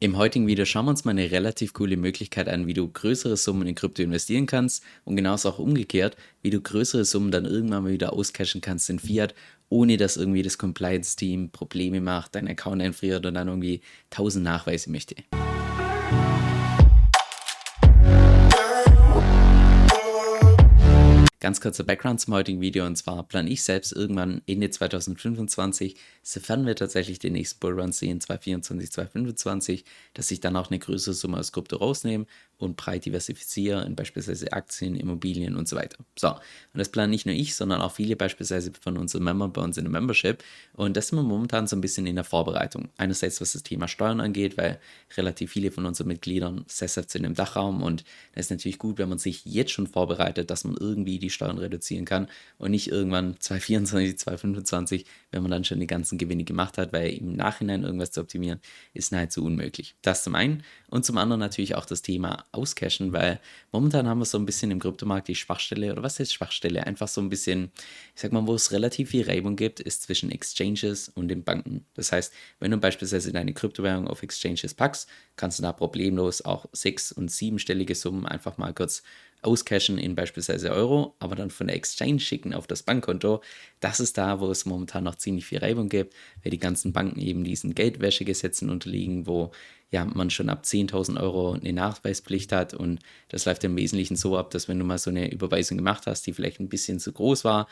Im heutigen Video schauen wir uns mal eine relativ coole Möglichkeit an, wie du größere Summen in Krypto investieren kannst und genauso auch umgekehrt, wie du größere Summen dann irgendwann mal wieder auscashen kannst in Fiat, ohne dass irgendwie das Compliance-Team Probleme macht, deinen Account einfriert und dann irgendwie tausend Nachweise möchte. Ganz kurzer Background zum heutigen Video und zwar plane ich selbst irgendwann Ende 2025, sofern wir tatsächlich den nächsten Bullrun sehen, 2024, 2025, dass ich dann auch eine größere Summe aus Krypto rausnehme und breit diversifiziere in beispielsweise Aktien, Immobilien und so weiter. So, und das planen nicht nur ich, sondern auch viele beispielsweise von unseren Membern bei uns in der Membership und das sind wir momentan so ein bisschen in der Vorbereitung. Einerseits was das Thema Steuern angeht, weil relativ viele von unseren Mitgliedern sesshaft sind im Dachraum und das ist natürlich gut, wenn man sich jetzt schon vorbereitet, dass man irgendwie die Steuern reduzieren kann und nicht irgendwann 2024, 2025, wenn man dann schon die ganzen Gewinne gemacht hat, weil im Nachhinein irgendwas zu optimieren ist nahezu unmöglich. Das zum einen und zum anderen natürlich auch das Thema Auscashen, weil momentan haben wir so ein bisschen im Kryptomarkt die Schwachstelle oder was heißt Schwachstelle? Einfach so ein bisschen, ich sag mal, wo es relativ viel Reibung gibt, ist zwischen Exchanges und den Banken. Das heißt, wenn du beispielsweise deine Kryptowährung auf Exchanges packst, kannst du da problemlos auch sechs- und siebenstellige Summen einfach mal kurz auscashen in beispielsweise Euro, aber dann von der Exchange schicken auf das Bankkonto. Das ist da, wo es momentan noch ziemlich viel Reibung gibt, weil die ganzen Banken eben diesen Geldwäschegesetzen unterliegen, wo ja, man schon ab 10.000 Euro eine Nachweispflicht hat. Und das läuft im Wesentlichen so ab, dass wenn du mal so eine Überweisung gemacht hast, die vielleicht ein bisschen zu groß war,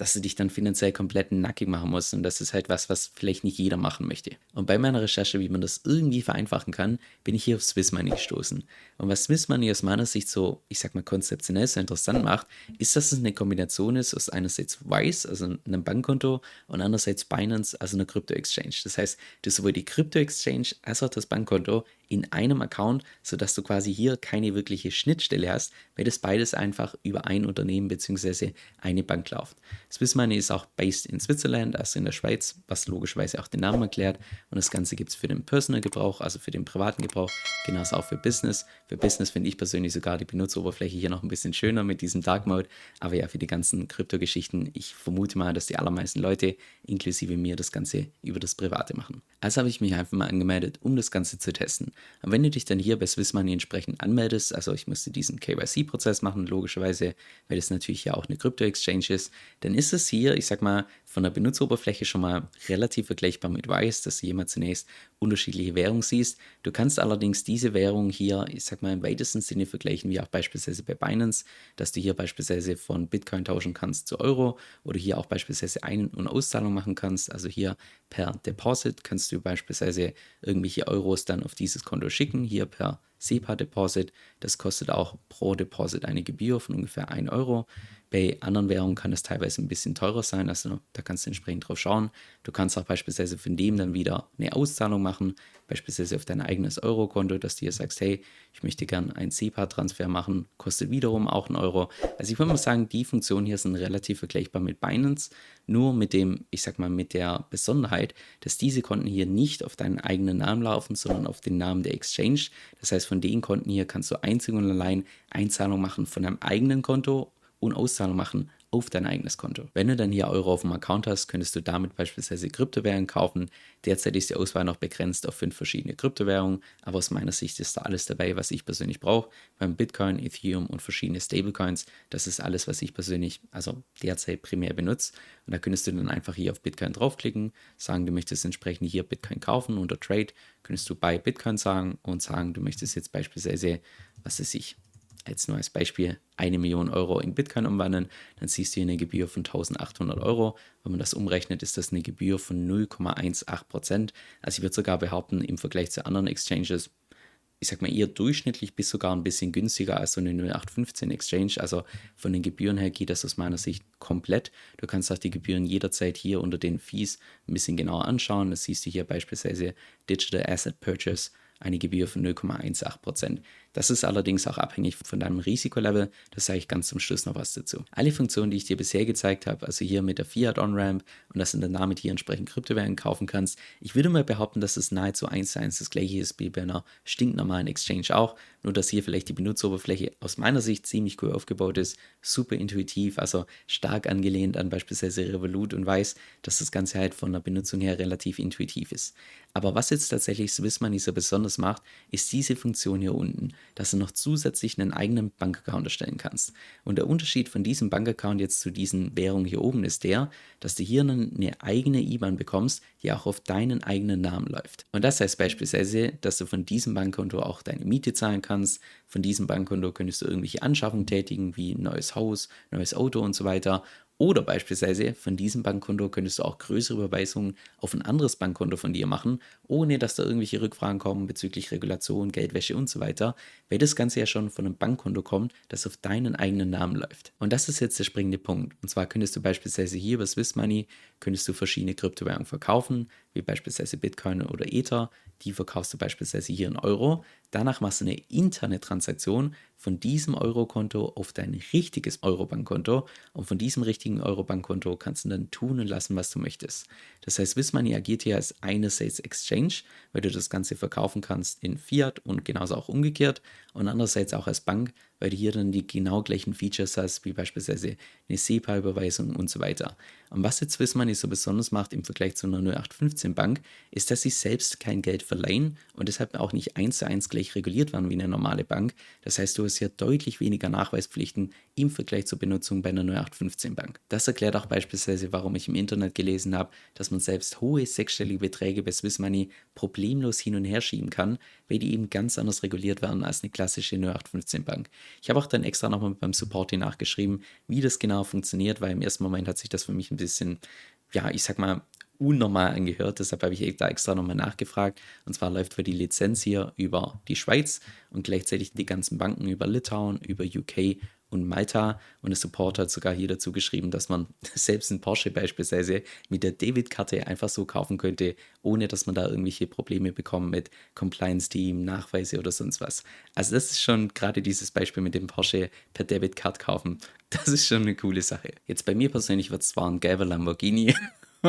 dass du dich dann finanziell komplett nackig machen musst und das ist halt was, was vielleicht nicht jeder machen möchte. Und bei meiner Recherche, wie man das irgendwie vereinfachen kann, bin ich hier auf Swiss Money gestoßen. Und was Swiss Money aus meiner Sicht so, ich sag mal konzeptionell so interessant macht, ist, dass es eine Kombination ist aus einerseits Wise, also einem Bankkonto und andererseits Binance, also einer Krypto-Exchange. Das heißt, du sowohl die Krypto-Exchange als auch das Bankkonto in einem Account, sodass du quasi hier keine wirkliche Schnittstelle hast, weil das beides einfach über ein Unternehmen bzw. eine Bank läuft. Swiss Money ist auch based in Switzerland, also in der Schweiz, was logischerweise auch den Namen erklärt. Und das Ganze gibt es für den Personal Gebrauch, also für den privaten Gebrauch, genauso auch für Business. Für Business finde ich persönlich sogar die Benutzeroberfläche hier noch ein bisschen schöner mit diesem Dark Mode. Aber ja, für die ganzen Kryptogeschichten, ich vermute mal, dass die allermeisten Leute, inklusive mir, das Ganze über das Private machen. Also habe ich mich einfach mal angemeldet, um das Ganze zu testen. Und wenn du dich dann hier bei Swiss Money entsprechend anmeldest, also ich musste diesen KYC-Prozess machen, logischerweise, weil das natürlich ja auch eine Krypto-Exchange ist, dann ist es hier, ich sag mal, von der Benutzeroberfläche schon mal relativ vergleichbar mit Wise, dass du hier zunächst unterschiedliche Währungen siehst. Du kannst allerdings diese Währung hier, ich sag mal, im weitesten Sinne vergleichen, wie auch beispielsweise bei Binance, dass du hier beispielsweise von Bitcoin tauschen kannst zu Euro oder hier auch beispielsweise Ein- und Auszahlung machen kannst. Also hier per Deposit kannst du beispielsweise irgendwelche Euros dann auf dieses Konto schicken, hier per SEPA-Deposit. Das kostet auch pro Deposit eine Gebühr von ungefähr 1 Euro. Bei anderen Währungen kann es teilweise ein bisschen teurer sein, also da kannst du entsprechend drauf schauen. Du kannst auch beispielsweise von dem dann wieder eine Auszahlung machen, beispielsweise auf dein eigenes Euro-Konto, dass du hier sagst, hey, ich möchte gern einen SEPA-Transfer machen, kostet wiederum auch einen Euro. Also ich würde mal sagen, die Funktionen hier sind relativ vergleichbar mit Binance, nur mit dem, ich sag mal, mit der Besonderheit, dass diese Konten hier nicht auf deinen eigenen Namen laufen, sondern auf den Namen der Exchange. Das heißt, von den Konten hier kannst du einzig und allein Einzahlung machen von deinem eigenen Konto und Auszahlung machen auf dein eigenes Konto. Wenn du dann hier Euro auf dem Account hast, könntest du damit beispielsweise Kryptowährungen kaufen. Derzeit ist die Auswahl noch begrenzt auf fünf verschiedene Kryptowährungen, aber aus meiner Sicht ist da alles dabei, was ich persönlich brauche. Beim Bitcoin, Ethereum und verschiedene Stablecoins, das ist alles, was ich persönlich, also derzeit primär benutze. Und da könntest du dann einfach hier auf Bitcoin draufklicken, sagen, du möchtest entsprechend hier Bitcoin kaufen unter Trade, könntest du bei Bitcoin sagen und sagen, du möchtest jetzt beispielsweise, was weiß ich, jetzt nur als Beispiel, eine Million Euro in Bitcoin umwandeln, dann siehst du hier eine Gebühr von 1800 Euro. Wenn man das umrechnet, ist das eine Gebühr von 0,18 Prozent. Also ich würde sogar behaupten, im Vergleich zu anderen Exchanges, ich sag mal eher durchschnittlich bis sogar ein bisschen günstiger als so eine 0815 Exchange. Also von den Gebühren her geht das aus meiner Sicht komplett. Du kannst auch die Gebühren jederzeit hier unter den Fees ein bisschen genauer anschauen. Das siehst du hier beispielsweise Digital Asset Purchase eine Gebühr von 0,18%. Das ist allerdings auch abhängig von deinem Risikolevel. Das sage ich ganz zum Schluss noch was dazu. Alle Funktionen, die ich dir bisher gezeigt habe, also hier mit der Fiat On-Ramp und dass du dann damit hier entsprechend Kryptowährungen kaufen kannst, ich würde mal behaupten, dass es nahezu eins zu eins das gleiche ist wie bei einer stinknormalen Exchange auch. Nur, dass hier vielleicht die Benutzeroberfläche aus meiner Sicht ziemlich cool aufgebaut ist, super intuitiv, also stark angelehnt an beispielsweise Revolut und weiß, dass das Ganze halt von der Benutzung her relativ intuitiv ist. Aber was jetzt tatsächlich Swiss Money so besonders macht, ist diese Funktion hier unten, dass du noch zusätzlich einen eigenen Bankaccount erstellen kannst. Und der Unterschied von diesem Bankaccount jetzt zu diesen Währungen hier oben ist der, dass du hier eine eigene IBAN bekommst, die auch auf deinen eigenen Namen läuft. Und das heißt beispielsweise, dass du von diesem Bankkonto auch deine Miete zahlen kannst, von diesem Bankkonto könntest du irgendwelche Anschaffungen tätigen, wie ein neues Haus, neues Auto und so weiter. Oder beispielsweise von diesem Bankkonto könntest du auch größere Überweisungen auf ein anderes Bankkonto von dir machen, ohne dass da irgendwelche Rückfragen kommen bezüglich Regulation, Geldwäsche und so weiter, weil das Ganze ja schon von einem Bankkonto kommt, das auf deinen eigenen Namen läuft. Und das ist jetzt der springende Punkt. Und zwar könntest du beispielsweise hier über Swiss Money könntest du verschiedene Kryptowährungen verkaufen, wie beispielsweise Bitcoin oder Ether. Die verkaufst du beispielsweise hier in Euro. Danach machst du eine interne Transaktion von diesem Eurokonto auf dein richtiges Eurobankkonto und von diesem richtigen Eurobankkonto kannst du dann tun und lassen, was du möchtest. Das heißt, Wismoney agiert hier als einerseits Exchange, weil du das Ganze verkaufen kannst in Fiat und genauso auch umgekehrt und andererseits auch als Bank, weil du hier dann die genau gleichen Features hast, wie beispielsweise eine SEPA-Überweisung und so weiter. Und was jetzt Swissmoney so besonders macht im Vergleich zu einer 0815 Bank, ist, dass sie selbst kein Geld verleihen und deshalb auch nicht eins zu eins gleich reguliert werden wie eine normale Bank. Das heißt, du hast hier deutlich weniger Nachweispflichten im Vergleich zur Benutzung bei einer 0815 Bank. Das erklärt auch beispielsweise, warum ich im Internet gelesen habe, dass man selbst hohe sechsstellige Beträge bei Swissmoney problemlos hin und her schieben kann, weil die eben ganz anders reguliert werden als eine klassische 0815 Bank. Ich habe auch dann extra nochmal beim Support hier nachgeschrieben, wie das genau funktioniert, weil im ersten Moment hat sich das für mich ein bisschen, ja, ich sag mal, unnormal angehört. Deshalb habe ich da extra nochmal nachgefragt. Und zwar läuft für die Lizenz hier über die Schweiz und gleichzeitig die ganzen Banken über Litauen, über UK und Malta. Und der Support hat sogar hier dazu geschrieben, dass man selbst einen Porsche beispielsweise mit der Debit-Karte einfach so kaufen könnte, ohne dass man da irgendwelche Probleme bekommt mit Compliance-Team, Nachweise oder sonst was. Also das ist schon gerade dieses Beispiel mit dem Porsche per Debit-Card kaufen. Das ist schon eine coole Sache. Jetzt bei mir persönlich wird es zwar ein gelber Lamborghini,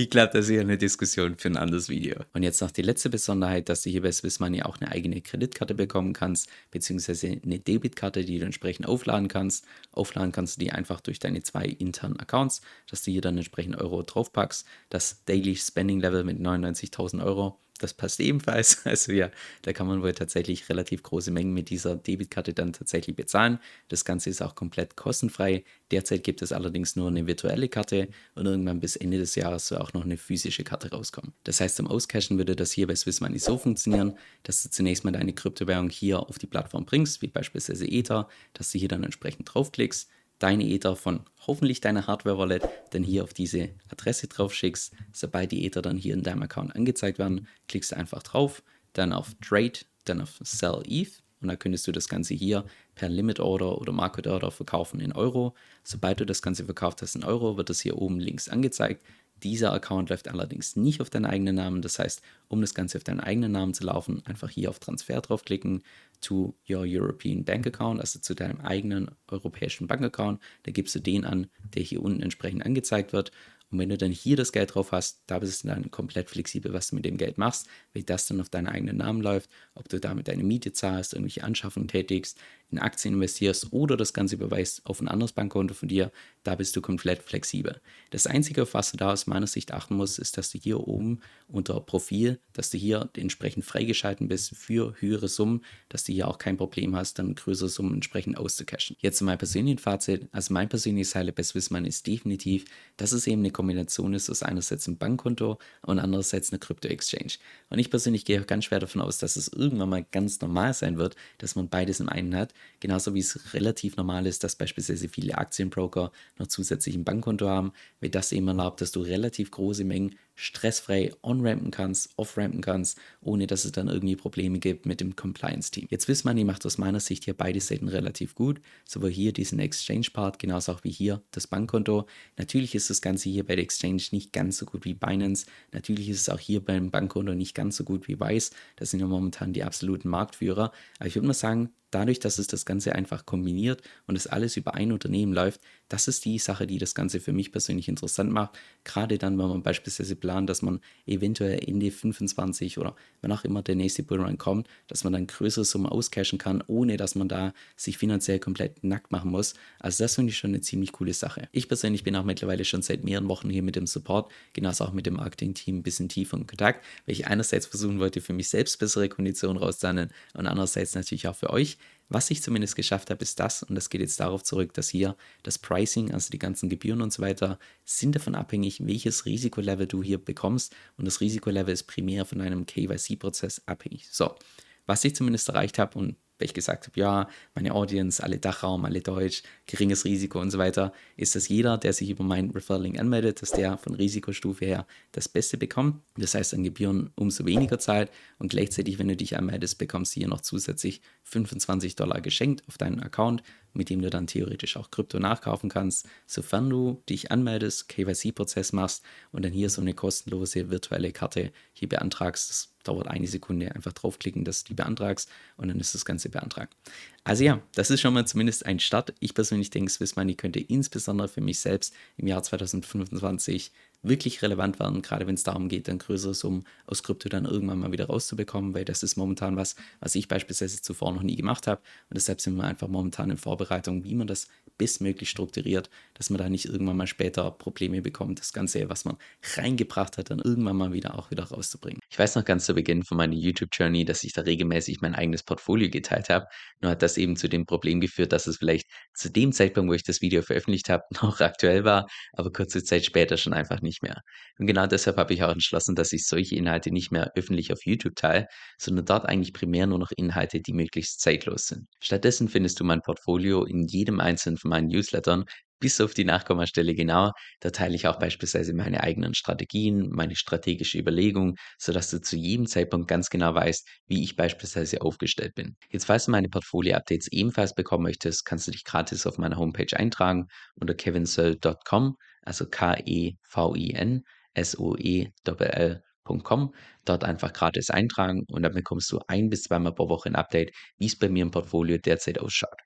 ich glaube, das ist eine Diskussion für ein anderes Video. Und jetzt noch die letzte Besonderheit, dass du hier bei Swiss Money auch eine eigene Kreditkarte bekommen kannst, beziehungsweise eine Debitkarte, die du entsprechend aufladen kannst. Aufladen kannst du die einfach durch deine zwei internen Accounts, dass du hier dann entsprechend Euro draufpackst. Das Daily Spending Level mit 99.000 Euro das passt ebenfalls. Also ja, da kann man wohl tatsächlich relativ große Mengen mit dieser Debitkarte dann tatsächlich bezahlen. Das Ganze ist auch komplett kostenfrei. Derzeit gibt es allerdings nur eine virtuelle Karte und irgendwann bis Ende des Jahres soll auch noch eine physische Karte rauskommen. Das heißt, zum Auscashen würde das hier bei Swiss Money so funktionieren, dass du zunächst mal deine Kryptowährung hier auf die Plattform bringst, wie beispielsweise Ether, dass du hier dann entsprechend draufklickst deine Ether von hoffentlich deiner Hardware-Wallet dann hier auf diese Adresse drauf schickst. Sobald die Ether dann hier in deinem Account angezeigt werden, klickst du einfach drauf, dann auf Trade, dann auf Sell ETH und dann könntest du das Ganze hier per Limit Order oder Market Order verkaufen in Euro. Sobald du das Ganze verkauft hast in Euro, wird das hier oben links angezeigt. Dieser Account läuft allerdings nicht auf deinen eigenen Namen. Das heißt, um das Ganze auf deinen eigenen Namen zu laufen, einfach hier auf Transfer draufklicken to your European Bank Account, also zu deinem eigenen europäischen Bankaccount. Da gibst du den an, der hier unten entsprechend angezeigt wird. Und wenn du dann hier das Geld drauf hast, da bist du dann komplett flexibel, was du mit dem Geld machst, wie das dann auf deinen eigenen Namen läuft, ob du damit deine Miete zahlst, irgendwelche Anschaffungen tätigst, in Aktien investierst oder das Ganze überweist auf ein anderes Bankkonto von dir, da bist du komplett flexibel. Das Einzige, auf was du da aus meiner Sicht achten musst, ist, dass du hier oben unter Profil, dass du hier entsprechend freigeschalten bist für höhere Summen, dass du hier auch kein Problem hast, dann größere Summen entsprechend auszucashen. Jetzt zu meinem persönlichen Fazit. Also mein persönliches Highlight bei Swissman ist definitiv, dass es eben eine Kombination ist aus einerseits einem Bankkonto und andererseits eine Krypto-Exchange. Und ich persönlich gehe auch ganz schwer davon aus, dass es irgendwann mal ganz normal sein wird, dass man beides im einen hat. Genauso wie es relativ normal ist, dass beispielsweise viele Aktienbroker noch zusätzlich ein Bankkonto haben, weil das eben erlaubt, dass du relativ große Mengen stressfrei on-rampen kannst, off-rampen kannst, ohne dass es dann irgendwie Probleme gibt mit dem Compliance-Team. Jetzt wisst man, die macht aus meiner Sicht hier beide Seiten relativ gut, sowohl hier diesen Exchange-Part, genauso auch wie hier das Bankkonto. Natürlich ist das Ganze hier bei der Exchange nicht ganz so gut wie Binance, natürlich ist es auch hier beim Bankkonto nicht ganz so gut wie Wise, das sind ja momentan die absoluten Marktführer, aber ich würde mal sagen, dadurch, dass es das Ganze einfach kombiniert und es alles über ein Unternehmen läuft, das ist die Sache, die das Ganze für mich persönlich interessant macht. Gerade dann, wenn man beispielsweise plant, dass man eventuell Ende 25 oder wann auch immer der nächste Bullrun kommt, dass man dann größere Summen auscashen kann, ohne dass man da sich finanziell komplett nackt machen muss. Also das finde ich schon eine ziemlich coole Sache. Ich persönlich bin auch mittlerweile schon seit mehreren Wochen hier mit dem Support, genauso auch mit dem Marketing-Team ein bisschen tiefer in Kontakt, weil ich einerseits versuchen wollte, für mich selbst bessere Konditionen rauszuhandeln und andererseits natürlich auch für euch. Was ich zumindest geschafft habe, ist das, und das geht jetzt darauf zurück, dass hier das Pricing, also die ganzen Gebühren und so weiter, sind davon abhängig, welches Risikolevel du hier bekommst. Und das Risikolevel ist primär von einem KYC-Prozess abhängig. So, was ich zumindest erreicht habe und weil ich gesagt habe, ja, meine Audience, alle Dachraum, alle Deutsch, geringes Risiko und so weiter, ist, dass jeder, der sich über meinen Referral-Link anmeldet, dass der von Risikostufe her das Beste bekommt. Das heißt, an Gebühren umso weniger zahlt und gleichzeitig, wenn du dich anmeldest, bekommst du hier noch zusätzlich 25 Dollar geschenkt auf deinen Account, mit dem du dann theoretisch auch Krypto nachkaufen kannst, sofern du dich anmeldest, KYC-Prozess machst und dann hier so eine kostenlose virtuelle Karte hier beantragst. Das dauert eine Sekunde, einfach draufklicken, dass du die beantragst und dann ist das Ganze beantragt. Also ja, das ist schon mal zumindest ein Start. Ich persönlich denke, Swiss Money könnte insbesondere für mich selbst im Jahr 2025 wirklich relevant werden, gerade wenn es darum geht, dann größere Summen aus Krypto dann irgendwann mal wieder rauszubekommen, weil das ist momentan was, was ich beispielsweise zuvor noch nie gemacht habe. Und deshalb sind wir einfach momentan in Vorbereitung, wie man das bestmöglich strukturiert, dass man da nicht irgendwann mal später Probleme bekommt, das Ganze, was man reingebracht hat, dann irgendwann mal wieder auch wieder rauszubringen. Ich weiß noch ganz zu Beginn von meiner YouTube-Journey, dass ich da regelmäßig mein eigenes Portfolio geteilt habe. Nur hat das eben zu dem Problem geführt, dass es vielleicht zu dem Zeitpunkt, wo ich das Video veröffentlicht habe, noch aktuell war, aber kurze Zeit später schon einfach nicht mehr. Und genau deshalb habe ich auch entschlossen, dass ich solche Inhalte nicht mehr öffentlich auf YouTube teile, sondern dort eigentlich primär nur noch Inhalte, die möglichst zeitlos sind. Stattdessen findest du mein Portfolio in jedem einzelnen von meinen Newslettern, bis auf die Nachkommastelle genau. Da teile ich auch beispielsweise meine eigenen Strategien, meine strategische Überlegung, sodass du zu jedem Zeitpunkt ganz genau weißt, wie ich beispielsweise aufgestellt bin. Jetzt, falls du meine Portfolio-Updates ebenfalls bekommen möchtest, kannst du dich gratis auf meiner Homepage eintragen unter kevinsoe.com, also K-E-V-I-N S-O-E-L-L.com. Dort einfach gratis eintragen und dann bekommst du ein bis zweimal pro Woche ein Update, wie es bei mir im Portfolio derzeit ausschaut.